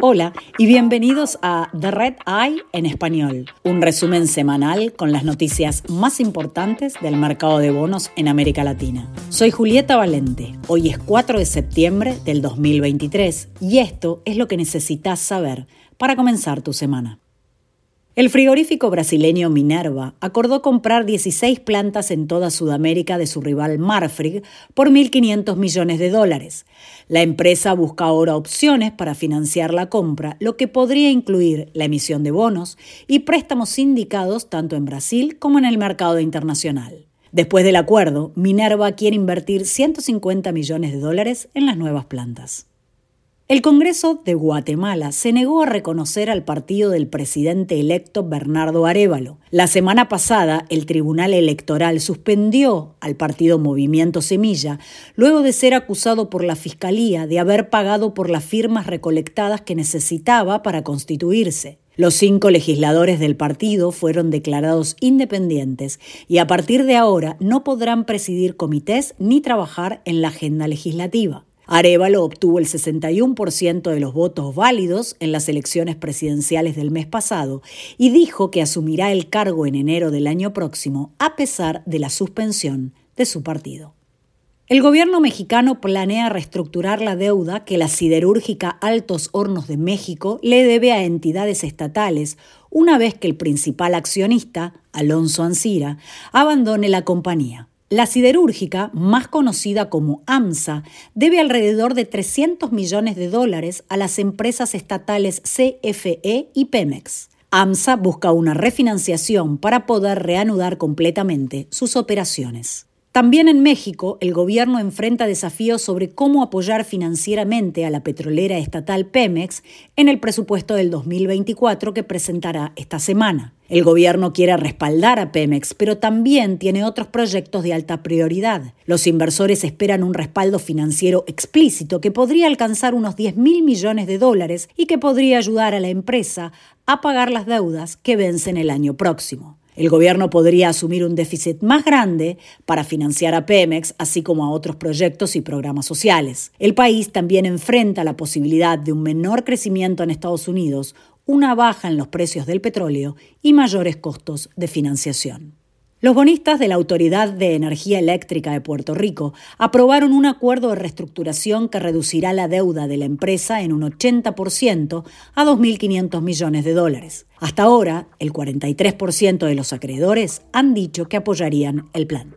Hola y bienvenidos a The Red Eye en español, un resumen semanal con las noticias más importantes del mercado de bonos en América Latina. Soy Julieta Valente, hoy es 4 de septiembre del 2023 y esto es lo que necesitas saber para comenzar tu semana. El frigorífico brasileño Minerva acordó comprar 16 plantas en toda Sudamérica de su rival Marfrig por 1.500 millones de dólares. La empresa busca ahora opciones para financiar la compra, lo que podría incluir la emisión de bonos y préstamos sindicados tanto en Brasil como en el mercado internacional. Después del acuerdo, Minerva quiere invertir 150 millones de dólares en las nuevas plantas. El Congreso de Guatemala se negó a reconocer al partido del presidente electo Bernardo Arevalo. La semana pasada, el Tribunal Electoral suspendió al partido Movimiento Semilla luego de ser acusado por la Fiscalía de haber pagado por las firmas recolectadas que necesitaba para constituirse. Los cinco legisladores del partido fueron declarados independientes y a partir de ahora no podrán presidir comités ni trabajar en la agenda legislativa. Arevalo obtuvo el 61% de los votos válidos en las elecciones presidenciales del mes pasado y dijo que asumirá el cargo en enero del año próximo a pesar de la suspensión de su partido. El gobierno mexicano planea reestructurar la deuda que la siderúrgica Altos Hornos de México le debe a entidades estatales una vez que el principal accionista, Alonso Ancira, abandone la compañía. La siderúrgica, más conocida como AMSA, debe alrededor de 300 millones de dólares a las empresas estatales CFE y Pemex. AMSA busca una refinanciación para poder reanudar completamente sus operaciones. También en México, el gobierno enfrenta desafíos sobre cómo apoyar financieramente a la petrolera estatal Pemex en el presupuesto del 2024 que presentará esta semana. El gobierno quiere respaldar a Pemex, pero también tiene otros proyectos de alta prioridad. Los inversores esperan un respaldo financiero explícito que podría alcanzar unos 10 mil millones de dólares y que podría ayudar a la empresa a pagar las deudas que vencen el año próximo. El gobierno podría asumir un déficit más grande para financiar a Pemex, así como a otros proyectos y programas sociales. El país también enfrenta la posibilidad de un menor crecimiento en Estados Unidos, una baja en los precios del petróleo y mayores costos de financiación. Los bonistas de la Autoridad de Energía Eléctrica de Puerto Rico aprobaron un acuerdo de reestructuración que reducirá la deuda de la empresa en un 80% a 2.500 millones de dólares. Hasta ahora, el 43% de los acreedores han dicho que apoyarían el plan.